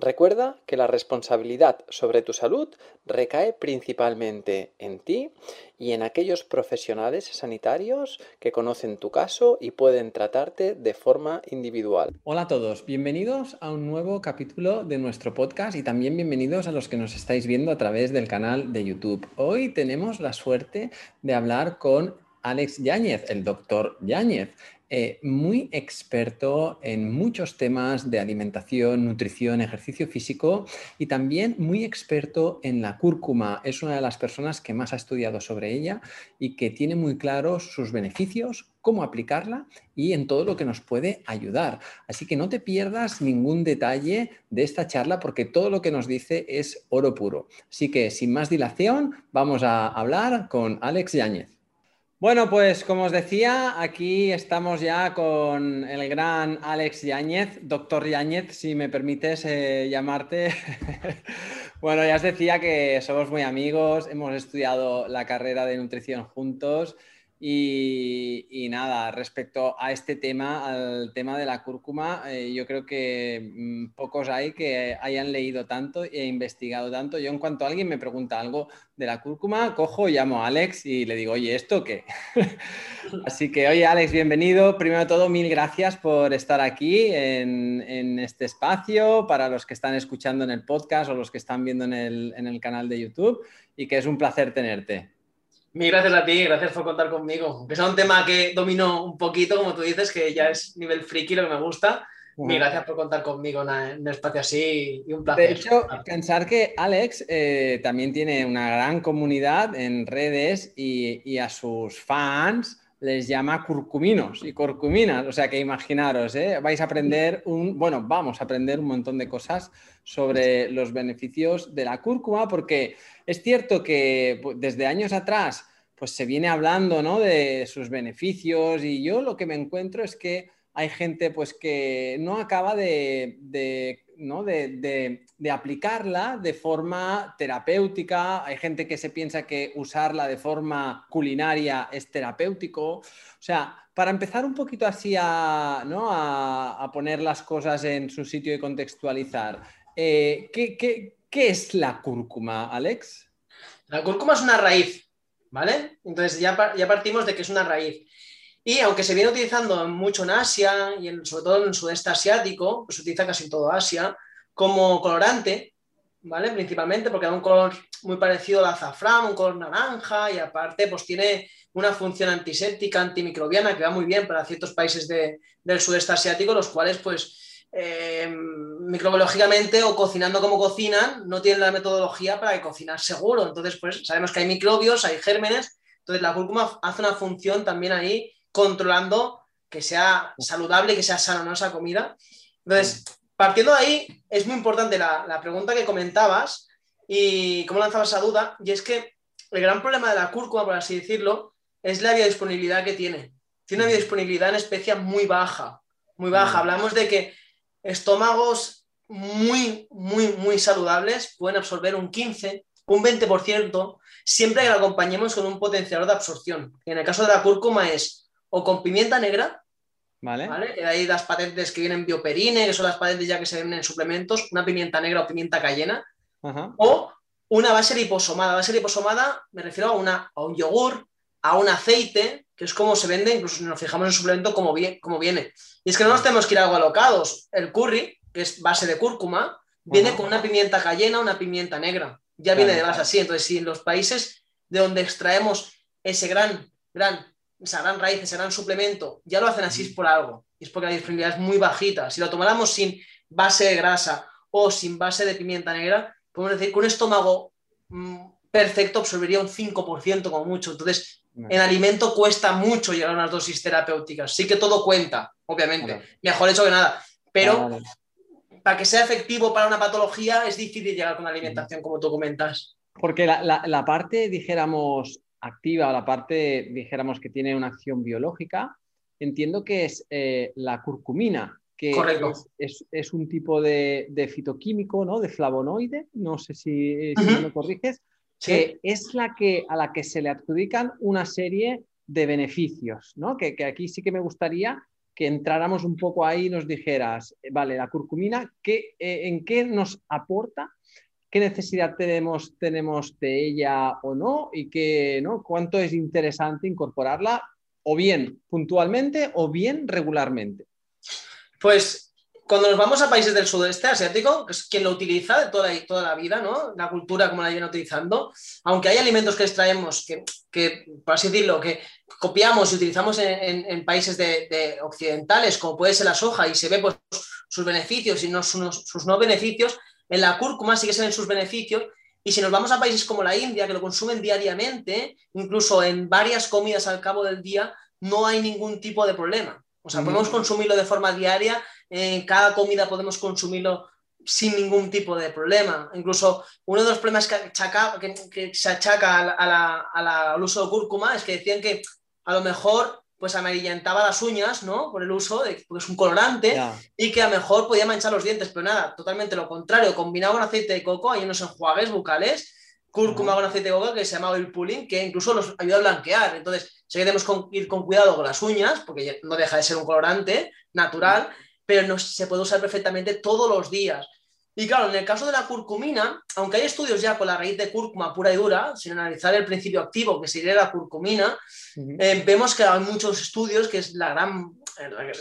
Recuerda que la responsabilidad sobre tu salud recae principalmente en ti y en aquellos profesionales sanitarios que conocen tu caso y pueden tratarte de forma individual. Hola a todos, bienvenidos a un nuevo capítulo de nuestro podcast y también bienvenidos a los que nos estáis viendo a través del canal de YouTube. Hoy tenemos la suerte de hablar con Alex Yáñez, el doctor Yáñez. Eh, muy experto en muchos temas de alimentación, nutrición, ejercicio físico y también muy experto en la cúrcuma. Es una de las personas que más ha estudiado sobre ella y que tiene muy claros sus beneficios, cómo aplicarla y en todo lo que nos puede ayudar. Así que no te pierdas ningún detalle de esta charla porque todo lo que nos dice es oro puro. Así que sin más dilación, vamos a hablar con Alex Yáñez. Bueno, pues como os decía, aquí estamos ya con el gran Alex Yáñez, doctor Yáñez, si me permites eh, llamarte. bueno, ya os decía que somos muy amigos, hemos estudiado la carrera de nutrición juntos y, nada, respecto a este tema, al tema de la cúrcuma, eh, yo creo que mm, pocos hay que hayan leído tanto e investigado tanto. Yo en cuanto alguien me pregunta algo de la cúrcuma, cojo, llamo a Alex y le digo, oye, ¿esto qué? Así que, oye, Alex, bienvenido. Primero de todo, mil gracias por estar aquí en, este espacio, para los que están escuchando en el podcast o los que están viendo en el canal de YouTube, y que es un placer tenerte. Mil gracias a ti, gracias por contar conmigo. Que es un tema que domino un poquito, como tú dices, que ya es nivel friki lo que me gusta. Gracias por contar conmigo en un espacio así y un placer. De hecho, pensar que Alex eh, también tiene una gran comunidad en redes y, y, a sus fans les llama curcuminos y curcuminas. O sea que imaginaros, ¿eh? vais a aprender un, bueno, vamos a aprender un montón de cosas sobre los beneficios de la cúrcuma porque es cierto que pues, desde años atrás pues se viene hablando ¿no? de sus beneficios y yo lo que me encuentro es que hay gente pues que no acaba de, de, ¿no? de, de, aplicarla de forma terapéutica, hay gente que se piensa que usarla de forma culinaria es terapéutico. O sea, para empezar un poquito así a, ¿no? a, poner las cosas en su sitio y contextualizar, eh, ¿qué, qué, ¿qué es la cúrcuma, Alex? La cúrcuma es una raíz, ¿vale? Entonces ya, ya partimos de que es una raíz. Y aunque se viene utilizando mucho en Asia y en, sobre todo en el sudeste asiático, pues se utiliza casi en todo Asia, como colorante, ¿vale? Principalmente porque da un color muy parecido al azafrán, un color naranja y aparte pues tiene una función antiséptica, antimicrobiana que va muy bien para ciertos países de, del sudeste asiático, los cuales pues eh, microbiológicamente o cocinando como cocinan, no tienen la metodología para cocinar seguro. Entonces, pues sabemos que hay microbios, hay gérmenes. Entonces, la cúrcuma hace una función también ahí controlando que sea saludable, que sea sana ¿no? esa comida. Entonces, partiendo de ahí, es muy importante la, la pregunta que comentabas y cómo lanzabas esa duda. Y es que el gran problema de la cúrcuma, por así decirlo, es la biodisponibilidad que tiene. Tiene una biodisponibilidad en especia muy baja, muy baja. Hablamos de que estómagos muy, muy, muy saludables pueden absorber un 15, un 20%, siempre que lo acompañemos con un potenciador de absorción. En el caso de la cúrcuma es o con pimienta negra, ¿vale? ¿vale? Hay las patentes que vienen bioperine, que son las patentes ya que se ven en suplementos, una pimienta negra o pimienta cayena, o una base liposomada. Base liposomada me refiero a, una, a un yogur, a un aceite, que es como se vende, incluso si nos fijamos en el suplemento, como, viene. Y es que no nos tenemos que ir a algo alocados. El curry, que es base de cúrcuma, viene con una pimienta cayena, una pimienta negra. Ya viene de base así. Entonces, si en los países de donde extraemos ese gran, gran, esa gran raíz, ese gran suplemento, ya lo hacen así es por algo. Y es porque la disponibilidad es muy bajita. Si lo tomáramos sin base de grasa o sin base de pimienta negra, podemos decir que un estómago mm, perfecto absorbería un 5% como mucho. Entonces, en alimento cuesta mucho llegar a unas dosis terapéuticas. Sí que todo cuenta, obviamente. Mejor hecho que nada. Pero para que sea efectivo para una patología es difícil llegar con alimentación, como tú comentas. Porque la, parte, dijéramos, activa o la parte, dijéramos, que tiene una acción biológica, entiendo que es eh, la curcumina, que es, un tipo de, fitoquímico, ¿no? De flavonoide, no sé si, me corriges, que es la que, a la que se le adjudican una serie de beneficios, ¿no? Que, aquí sí que me gustaría que entráramos un poco ahí y nos dijeras, vale, la curcumina, ¿qué, eh, ¿en qué nos aporta? ¿Qué necesidad tenemos, tenemos de ella o no? ¿Y qué, ¿no? cuánto es interesante incorporarla o bien puntualmente o bien regularmente? Pues cuando nos vamos a países del sudeste asiático, que es quien lo utiliza de toda la, toda la vida, ¿no? La cultura como la viene utilizando, aunque hay alimentos que extraemos, que, que por así decirlo, que copiamos y utilizamos en, países de, occidentales, como puede ser la soja, y se ve pues, sus beneficios y no, sus no beneficios, en la cúrcuma sí que se ven sus beneficios, y si nos vamos a países como la India, que lo consumen diariamente, incluso en varias comidas al cabo del día, no hay ningún tipo de problema. O sea, podemos consumirlo de forma diaria, en cada comida podemos consumirlo sin ningún tipo de problema. Incluso uno de los problemas que, se achaca al uso de cúrcuma es que decían que a lo mejor pues amarillentaba las uñas, ¿no? Por el uso, de, porque es un colorante, y que a lo mejor podía manchar los dientes, pero nada, totalmente lo contrario. Combinado con aceite de coco, hay unos enjuagues bucales, cúrcuma con aceite de coco que se llama oil pulling, que incluso los ayuda a blanquear. Entonces, sí que tenemos que ir con cuidado con las uñas, porque no deja de ser un colorante natural, pero no, se puede usar perfectamente todos los días. Y claro, en el caso de la curcumina, aunque hay estudios ya con la raíz de cúrcuma pura y dura, sin analizar el principio activo que sería la curcumina, eh, vemos que hay muchos estudios, que es la gran,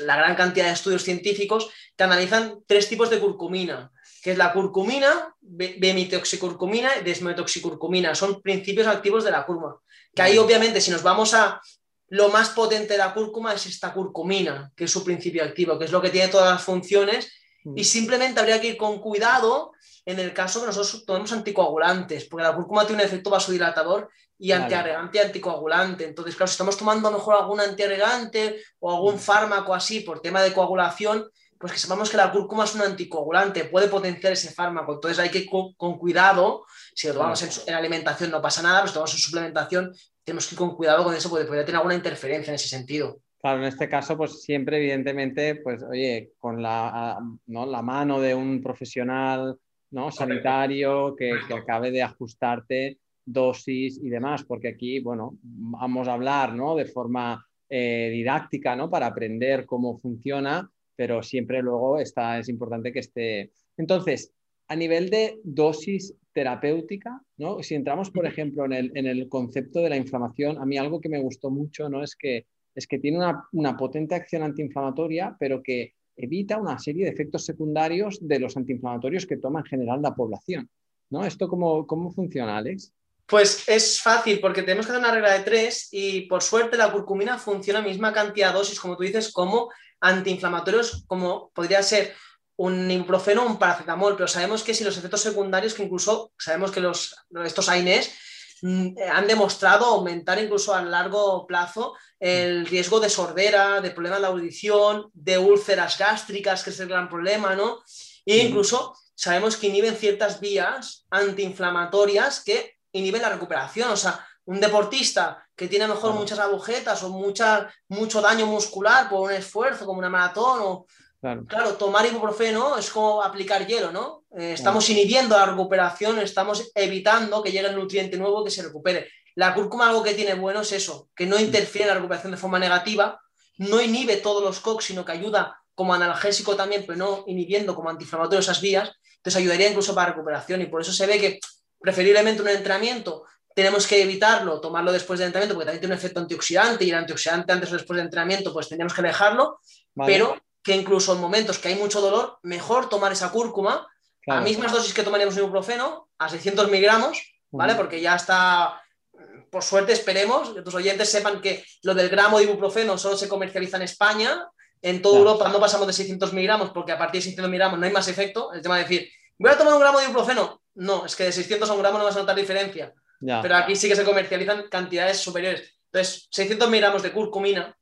la gran cantidad de estudios científicos, que analizan tres tipos de curcumina, que es la curcumina, bemitoxicurcumina y desmetoxicurcumina. Son principios activos de la cúrcuma. Que ahí, obviamente, si nos vamos a lo más potente de la cúrcuma, es esta curcumina, que es su principio activo, que es lo que tiene todas las funciones. Y simplemente habría que ir con cuidado en el caso que nosotros tomemos anticoagulantes, porque la cúrcuma tiene un efecto vasodilatador y antiagregante y anticoagulante. Entonces, claro, si estamos tomando a lo mejor algún antiagregante o algún fármaco así por tema de coagulación, pues que sepamos que la cúrcuma es un anticoagulante, puede potenciar ese fármaco. Entonces hay que ir con, cuidado, si lo tomamos en, alimentación no pasa nada, pero si lo tomamos en suplementación, tenemos que ir con cuidado con eso porque podría tener alguna interferencia en ese sentido. Claro, en este caso, pues siempre, evidentemente, pues oye, con la, ¿no? la mano de un profesional ¿no? sanitario que, que, acabe de ajustarte dosis y demás, porque aquí, bueno, vamos a hablar ¿no? de forma eh, didáctica, ¿no? Para aprender cómo funciona, pero siempre luego está, es importante que esté. Entonces, a nivel de dosis terapéutica, ¿no? Si entramos, por ejemplo, en el, en el, concepto de la inflamación, a mí algo que me gustó mucho, ¿no? Es que, es que tiene una, una potente acción antiinflamatoria, pero que evita una serie de efectos secundarios de los antiinflamatorios que toma en general la población, ¿no? ¿Esto cómo, cómo funciona, Alex? Pues es fácil porque tenemos que hacer una regla de tres y por suerte la curcumina funciona a misma cantidad de dosis, como tú dices, como antiinflamatorios como podría ser un ibuprofeno o un paracetamol, pero sabemos que si los efectos secundarios, que incluso sabemos que los, estos AINES han demostrado aumentar incluso a largo plazo el riesgo de sordera, de problemas de audición, de úlceras gástricas, que es el gran problema, ¿no? E incluso sabemos que inhiben ciertas vías antiinflamatorias que inhiben la recuperación. O sea, un deportista que tiene mejor muchas agujetas o mucha, mucho daño muscular por un esfuerzo, como una maratón, o claro, tomar ibuprofeno es como aplicar hielo, ¿no? Eh, estamos inhibiendo la recuperación, estamos evitando que llegue el nutriente nuevo que se recupere. La cúrcuma algo que tiene bueno es eso, que no interfiere en la recuperación de forma negativa, no inhibe todos los COX, sino que ayuda como analgésico también, pero no inhibiendo como antiinflamatorio esas vías, entonces ayudaría incluso para recuperación y por eso se ve que preferiblemente un entrenamiento tenemos que evitarlo, tomarlo después del entrenamiento, porque también tiene un efecto antioxidante y el antioxidante antes o después del entrenamiento, pues tenemos que dejarlo, pero que incluso en momentos que hay mucho dolor, mejor tomar esa cúrcuma. A mismas dosis que tomaríamos ibuprofeno, a 600 miligramos, ¿vale? Porque ya está, por suerte esperemos que tus oyentes sepan que lo del gramo de ibuprofeno solo se comercializa en España, en toda Europa no pasamos de 600 miligramos porque a partir de 600 miligramos no hay más efecto, el tema de decir, voy a tomar un gramo de ibuprofeno, no, es que de 600 a un gramo no vas a notar diferencia. Pero aquí sí que se comercializan cantidades superiores. Entonces, 600 miligramos de curcumina,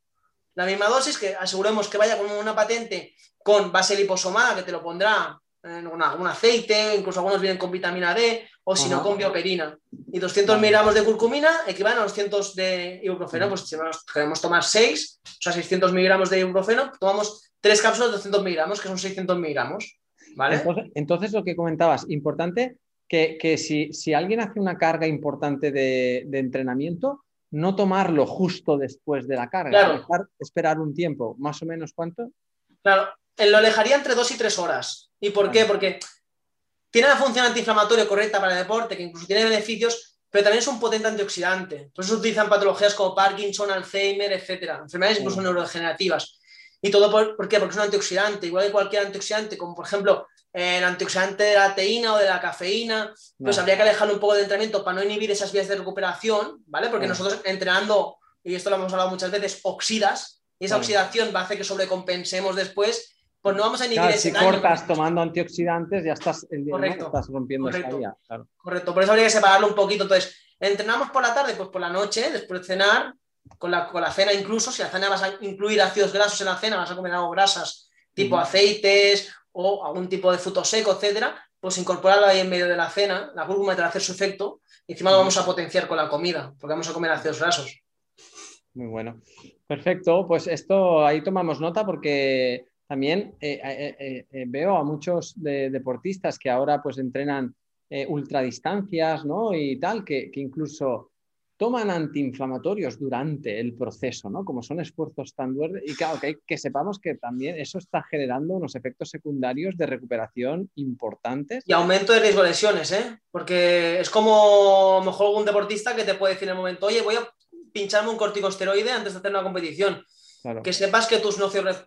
la misma dosis, que aseguremos que vaya con una patente con base liposomada, que te lo pondrá en un aceite, incluso algunos vienen con vitamina D, o si no, con bioperina. Y 200 miligramos de curcumina equivalen a 200 de ibuprofeno. Pues si queremos tomar 6, o sea, 600 miligramos de ibuprofeno, tomamos 3 cápsulas de 200 miligramos, que son 600 miligramos. ¿vale? Entonces, lo que comentabas, importante que, si, alguien hace una carga importante de, entrenamiento, no tomarlo justo después de la carga, esperar un tiempo, más o menos cuánto. Claro, lo alejaría entre dos y tres horas. ¿Y por qué? Porque tiene una función antiinflamatoria correcta para el deporte, que incluso tiene beneficios, pero también es un potente antioxidante. Por eso se utilizan patologías como Parkinson, Alzheimer, etcétera, enfermedades incluso neurodegenerativas. ¿Y todo por, qué? Porque es un antioxidante, igual que cualquier antioxidante, como por ejemplo el antioxidante de la teína o de la cafeína, pues habría que alejarlo un poco de entrenamiento para no inhibir esas vías de recuperación, ¿vale? Porque nosotros entrenando, y esto lo hemos hablado muchas veces, oxidas, y esa oxidación va a hacer que sobrecompensemos después, pues no vamos a inhibir ese Si cortas tomando antioxidantes, ya estás, el correcto, estás rompiendo correcto, esa vía. Correcto, por eso habría que separarlo un poquito. Entonces, entrenamos por la tarde, pues por la noche, después de cenar, con la, con la cena incluso, si la cena vas a incluir ácidos grasos en la cena, vas a comer algo grasas, tipo aceites o algún tipo de fruto seco, etcétera, pues incorporarlo ahí en medio de la cena, la cúrcuma te va a hacer su efecto, y encima lo vamos a potenciar con la comida, porque vamos a comer ácidos grasos. Muy bueno. Perfecto, pues esto ahí tomamos nota porque también eh, eh, eh, veo a muchos deportistas que ahora pues entrenan ultradistancias, ¿no? Y tal, que, que incluso toman antiinflamatorios durante el proceso, ¿no? Como son esfuerzos tan duros. Y claro, que, que sepamos que también eso está generando unos efectos secundarios de recuperación importantes. Y aumento de riesgo de lesiones, ¿eh? Porque es como mejor un deportista que te puede decir en el momento, oye, voy a pincharme un corticosteroide antes de hacer una competición. Que sepas que tus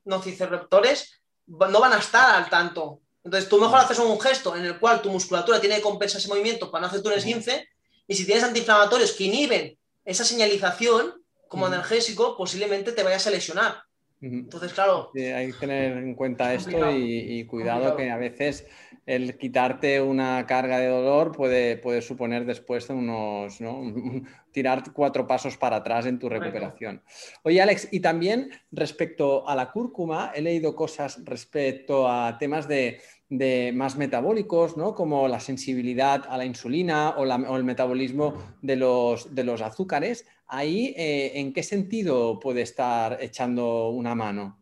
nociceptores no van a estar al tanto. Entonces, tú mejor haces un gesto en el cual tu musculatura tiene que compensar ese movimiento para no hacer un esguince y si tienes antiinflamatorios que inhiben esa señalización como analgésico, posiblemente te vayas a lesionar. Entonces, claro. hay que tener en cuenta esto y, cuidado que a veces el quitarte una carga de dolor puede, puede suponer después unos, ¿no? tirar cuatro pasos para atrás en tu recuperación. Oye, Alex, y también respecto a la cúrcuma, he leído cosas respecto a temas de, más metabólicos, ¿no? como la sensibilidad a la insulina o, el metabolismo de los, de los azúcares. Ahí, eh, ¿en qué sentido puede estar echando una mano?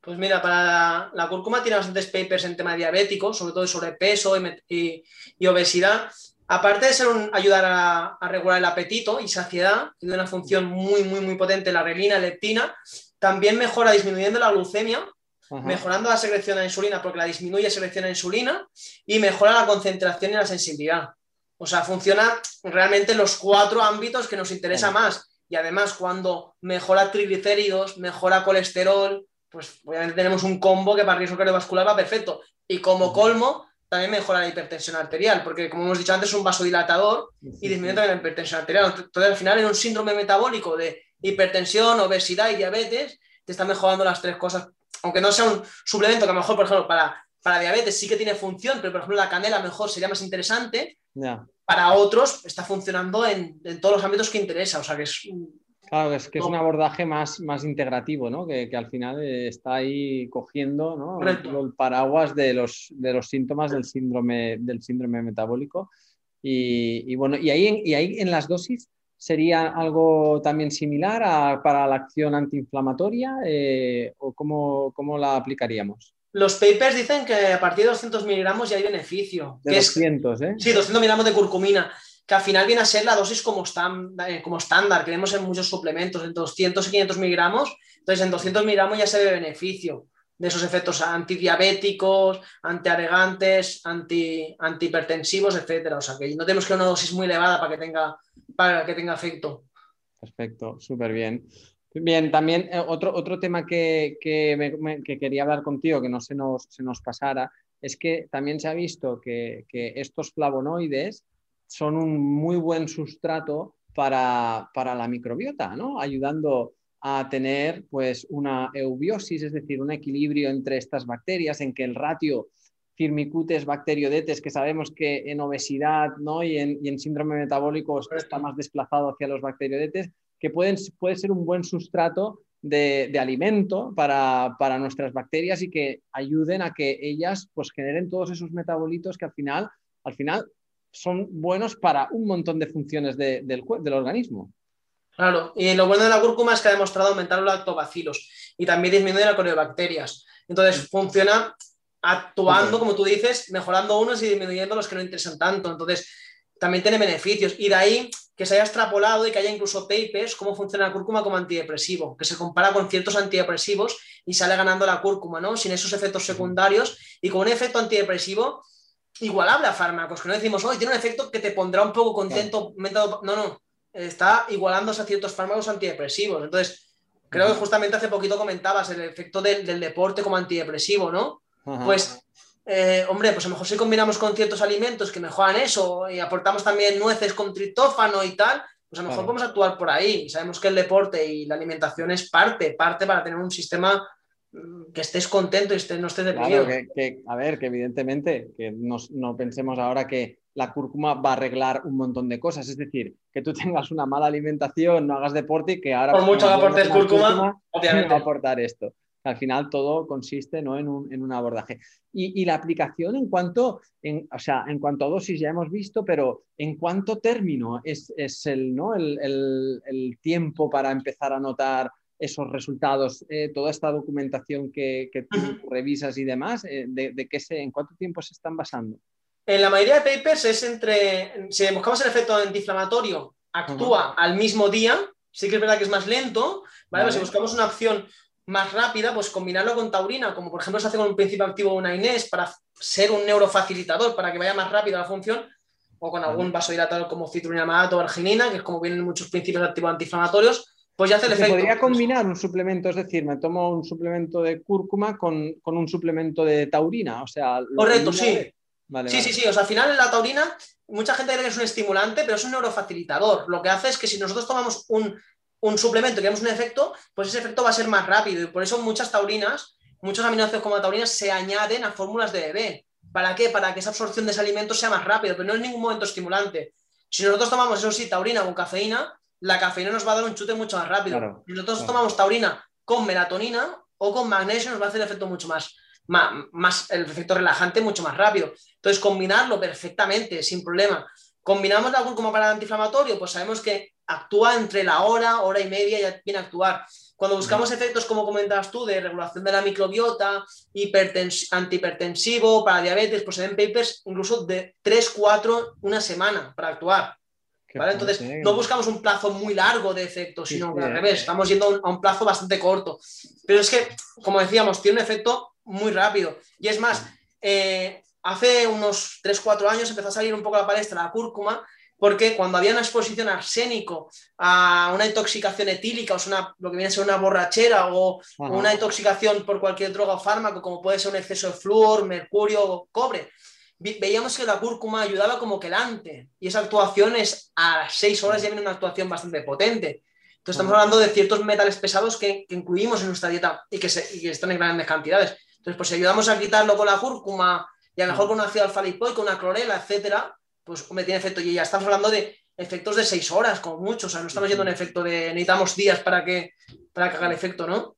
Pues mira, para la, cúrcuma tiene bastantes papers en tema diabético, sobre todo sobre peso y, obesidad aparte de ser ayudar a, regular el apetito y saciedad, tiene una función muy, muy, muy potente la relina, leptina, también mejora disminuyendo la glucemia, mejorando la secreción de insulina porque la disminuye la secreción de insulina y mejora la concentración y la sensibilidad. O sea, funciona realmente en los cuatro ámbitos que nos interesa más. Y además, cuando mejora triglicéridos, mejora colesterol, pues obviamente tenemos un combo que para riesgo cardiovascular va perfecto. Y como colmo, también mejora la hipertensión arterial, porque como hemos dicho antes, es un vasodilatador y disminuye también la hipertensión arterial. Entonces, al final, en un síndrome metabólico de hipertensión, obesidad y diabetes, te está mejorando las tres cosas. Aunque no sea un suplemento que a lo mejor, por ejemplo, para, para diabetes sí que tiene función, pero por ejemplo la canela mejor sería más interesante. Para otros está funcionando en, en, todos los ámbitos que interesa. O sea que es Claro, es que es un abordaje más, más integrativo, ¿no? Que, al final eh, está ahí cogiendo ¿no? el, paraguas de los, de los síntomas del síndrome, del síndrome metabólico. Y, bueno, y ahí, y ahí en las dosis sería algo también similar para la acción antiinflamatoria eh, o cómo, cómo, la aplicaríamos? Los papers dicen que a partir de 200 miligramos ya hay beneficio. De 200, ¿eh? Sí, 200 miligramos de curcumina que al final viene a ser la dosis como, eh, como estándar, que vemos en muchos suplementos, en 200 y 500 miligramos, entonces en 200 miligramos ya se ve beneficio de esos efectos antidiabéticos, antiaregantes, anti, antihipertensivos, etcétera. O sea que no tenemos que una dosis muy elevada para que tenga para que tenga efecto. Perfecto, súper bien. Bien, también eh, otro, otro tema que, quería hablar contigo, que no se nos, se nos pasara, es que también se ha visto que, estos flavonoides son un muy buen sustrato para, la microbiota, ¿no? Ayudando a tener pues una eubiosis, es decir, un equilibrio entre estas bacterias, en que el ratio firmicutes bacteriodetes, que sabemos que en obesidad ¿no? y, en, y en síndrome metabólico está más desplazado hacia los bacteriodetes, que pueden, puede ser un buen sustrato de, alimento para, nuestras bacterias y que ayuden a que ellas pues, generen todos esos metabolitos que al final, al final son buenos para un montón de funciones del, del organismo. Claro, y lo bueno de la cúrcuma es que ha demostrado aumentar los lactobacilos y también disminuir la bacterias. Entonces, funciona actuando, como tú dices, mejorando unos y disminuyendo los que no interesan tanto. Entonces, también tiene beneficios. Y de ahí que se haya extrapolado y que haya incluso papers cómo funciona la cúrcuma como antidepresivo, que se compara con ciertos antidepresivos y sale ganando la cúrcuma, ¿no? Sin esos efectos secundarios y con un efecto antidepresivo igualable a fármacos, que no decimos, hoy tiene un efecto que te pondrá un poco contento. No, no, está igualándose a ciertos fármacos antidepresivos. Entonces, creo que justamente hace poquito comentabas el efecto del, deporte como antidepresivo, ¿no? Pues eh, hombre, pues a lo mejor si combinamos con ciertos alimentos que mejoran eso y aportamos también nueces con tritófano y tal, pues a lo mejor podemos actuar por ahí. Y sabemos que el deporte y la alimentación es parte, parte para tener un sistema mm, que estés contento y no estés deprimido. Claro, que, a ver, que evidentemente, que no pensemos ahora que la cúrcuma va a arreglar un montón de cosas. Es decir, que tú tengas una mala alimentación, no hagas deporte y que ahora... Por mucho que aportes cúrcuma, obviamente. Va a aportar esto al final todo consiste ¿no? en, un, abordaje. Y, la aplicación en cuanto, o sea, en cuanto a dosis ya hemos visto, pero en cuánto término es, el, ¿no? el, tiempo para empezar a notar esos resultados, eh, toda esta documentación que, tú revisas y demás, eh, de, qué se, ¿en cuánto tiempo se están basando? En la mayoría de papers es entre, si buscamos el efecto antiinflamatorio, actúa al mismo día, sí que es verdad que es más lento, ¿vale? si buscamos una opción más rápida, pues combinarlo con taurina, como por ejemplo se hace con un principio activo de una Inés para ser un neurofacilitador, para que vaya más rápida la función, o con algún vasodilatador como citrulinamato o arginina, que es como vienen muchos principios activos antiinflamatorios, pues ya hace el efecto. podría combinar un suplemento, es decir, me tomo un suplemento de cúrcuma con, un suplemento de taurina, o sea... Correcto, sí. sí, sí, sí, o sea, al final la taurina, mucha gente cree que es un estimulante, pero es un neurofacilitador. Lo que hace es que si nosotros tomamos un un suplemento y queremos un efecto, pues ese efecto va a ser más rápido. Y por eso muchas taurinas, muchos aminoácidos como taurinas se añaden a fórmulas de bebé. ¿Para qué? Para que esa absorción de ese alimento sea más rápido, pero no es ningún momento estimulante. Si nosotros tomamos, eso sí, taurina con cafeína, la cafeína nos va a dar un chute mucho más rápido. si nosotros tomamos taurina con melatonina o con magnesio, nos va a hacer el efecto mucho más, más, más, el efecto relajante mucho más rápido. Entonces, combinarlo perfectamente, sin problema. Combinamos la como para el antiinflamatorio, pues sabemos que actúa entre la hora, hora y media, ya viene a actuar. Cuando buscamos efectos, como comentabas tú, de regulación de la microbiota, antihipertensivo, para diabetes, pues se ven papers incluso de 3, 4, una semana para actuar. Entonces, no buscamos un plazo muy largo de efectos, sino que al revés, estamos yendo a un plazo bastante corto. Pero es que, como decíamos, tiene un efecto muy rápido. Y es más, eh, hace unos 3, 4 años empezó a salir un poco a la palestra la cúrcuma porque cuando había una exposición a arsénico, a una intoxicación etílica, o sea, lo que viene a ser una borrachera o una intoxicación por cualquier droga o fármaco, como puede ser un exceso de flúor, mercurio o cobre, veíamos que la cúrcuma ayudaba como quelante y esa actuación es a las seis horas ya viene una actuación bastante potente. Entonces estamos hablando de ciertos metales pesados que, incluimos en nuestra dieta y que, se, y que, están en grandes cantidades. Entonces, pues si ayudamos a quitarlo con la cúrcuma y a lo mejor con un ácido alfa lipoico, una clorela, etcétera, pues me tiene efecto. Y ya estamos hablando de efectos de seis horas, como mucho. O sea, no estamos yendo un efecto de necesitamos días para que, para que haga el efecto, ¿no?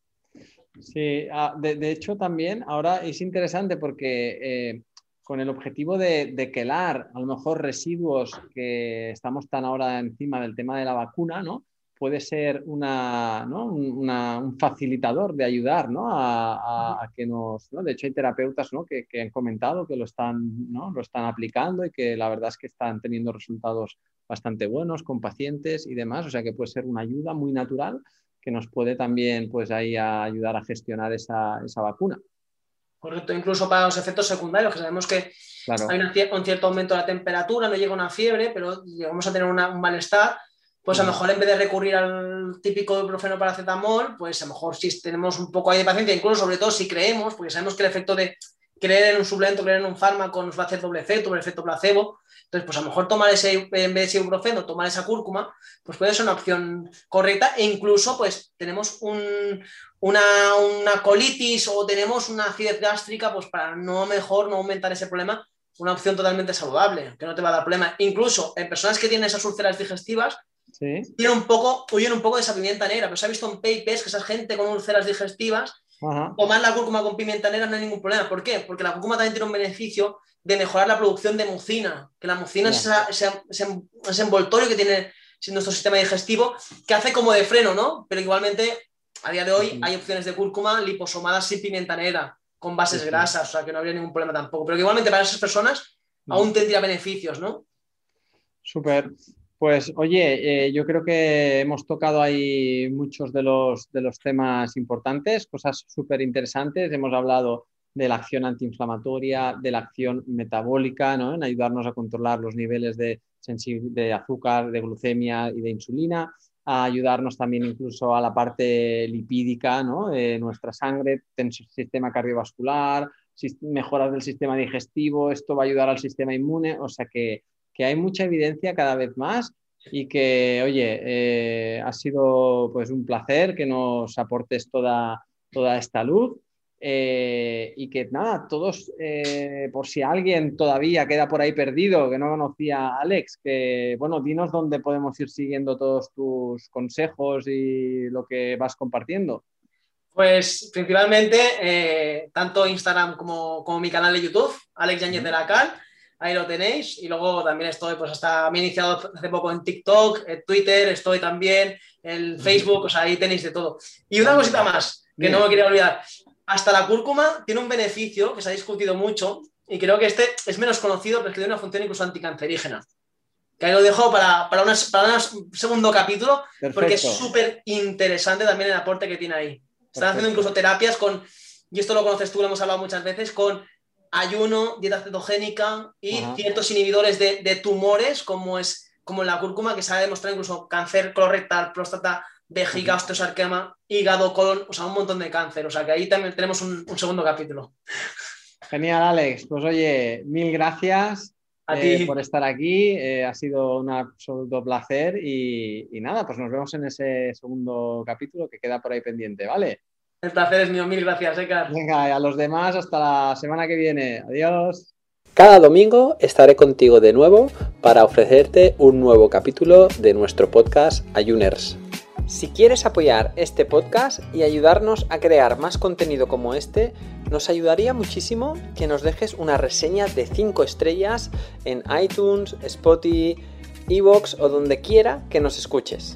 Sí, ah, de, hecho también ahora es interesante porque eh, con el objetivo de, de, quelar a lo mejor residuos que estamos tan ahora encima del tema de la vacuna, ¿no? Puede ser una, un facilitador de ayudar ¿no? a, que nos... De hecho, hay terapeutas que, han comentado que lo están, ¿no? lo están aplicando y que la verdad es que están teniendo resultados bastante buenos con pacientes y demás. O sea que puede ser una ayuda muy natural que nos puede también pues, ahí ayudar a gestionar esa, vacuna. Correcto, incluso para los efectos secundarios, que sabemos que hay un cierto aumento de la temperatura, no llega una fiebre, pero llegamos a tener un malestar pues a lo mejor en vez de recurrir al típico ibuprofeno paracetamol, pues a lo mejor si tenemos un poco ahí de paciencia, incluso sobre todo si creemos, porque sabemos que el efecto de creer en un suplente, creer en un fármaco nos va a hacer doble efecto, el efecto placebo. Entonces, pues a lo mejor tomar ese, en vez de ese ibuprofeno, tomar esa cúrcuma, pues puede ser una opción correcta e incluso pues tenemos un, una, una, colitis o tenemos una acidez gástrica, pues para no mejor no aumentar ese problema, una opción totalmente saludable, que no te va a dar problema. Incluso en personas que tienen esas úlceras digestivas, ¿Sí? un poco, huyen un poco de esa pimienta negra, pero se ha visto en papers que esa gente con úlceras digestivas Tomar la cúrcuma con pimienta negra no hay ningún problema. ¿Por qué? Porque la cúrcuma también tiene un beneficio de mejorar la producción de mucina, que la mucina es ese, envoltorio que tiene nuestro sistema digestivo, que hace como de freno, ¿no? Pero igualmente, a día de hoy, hay opciones de cúrcuma liposomadas sin pimienta negra, con bases grasas, o sea que no habría ningún problema tampoco. Pero que igualmente para esas personas aún tendría beneficios, ¿no? Súper. Pues oye, eh, yo creo que hemos tocado ahí muchos de los, de los temas importantes, cosas súper interesantes. Hemos hablado de la acción antiinflamatoria, de la acción metabólica, ¿no? en ayudarnos a controlar los niveles de, de azúcar, de glucemia y de insulina, a ayudarnos también incluso a la parte lipídica ¿no? de nuestra sangre, sistema cardiovascular, mejoras del sistema digestivo, esto va a ayudar al sistema inmune, o sea que que hay mucha evidencia cada vez más y que, oye, eh, ha sido pues un placer que nos aportes toda, toda esta luz. Eh, y que nada, todos, eh, por si alguien todavía queda por ahí perdido, que no conocía a Alex, que bueno, dinos dónde podemos ir siguiendo todos tus consejos y lo que vas compartiendo. Pues principalmente tanto Instagram como, como, mi canal de YouTube, Alex Yáñez de la Cal ahí lo tenéis. Y luego también estoy, pues hasta me he iniciado hace poco en TikTok, en Twitter, estoy también en Facebook, o sea, ahí tenéis de todo. Y una cosita más, que no me quería olvidar. Hasta la cúrcuma tiene un beneficio que se ha discutido mucho y creo que este es menos conocido, pero es que tiene una función incluso anticancerígena. Que ahí lo dejo para, para, un segundo capítulo, porque es súper interesante también el aporte que tiene ahí. Están haciendo incluso terapias con, y esto lo conoces tú, lo hemos hablado muchas veces, con ayuno, dieta cetogénica y ciertos inhibidores de, tumores, como es como la cúrcuma, que se ha demostrado incluso cáncer colorectal, próstata, vejiga, osteosarquema, hígado, colon, o sea, un montón de cáncer. O sea, que ahí también tenemos un, segundo capítulo. Genial, Alex. Pues oye, mil gracias eh, por estar aquí. Eh, ha sido un absoluto placer y, y nada, pues nos vemos en ese segundo capítulo que queda por ahí pendiente, ¿vale? El placer es mío, mil gracias, Eckhart. Venga, y a los demás hasta la semana que viene. Adiós. Cada domingo estaré contigo de nuevo para ofrecerte un nuevo capítulo de nuestro podcast Ayuners. Si quieres apoyar este podcast y ayudarnos a crear más contenido como este, nos ayudaría muchísimo que nos dejes una reseña de 5 estrellas en iTunes, Spotify, Evox o donde quiera que nos escuches.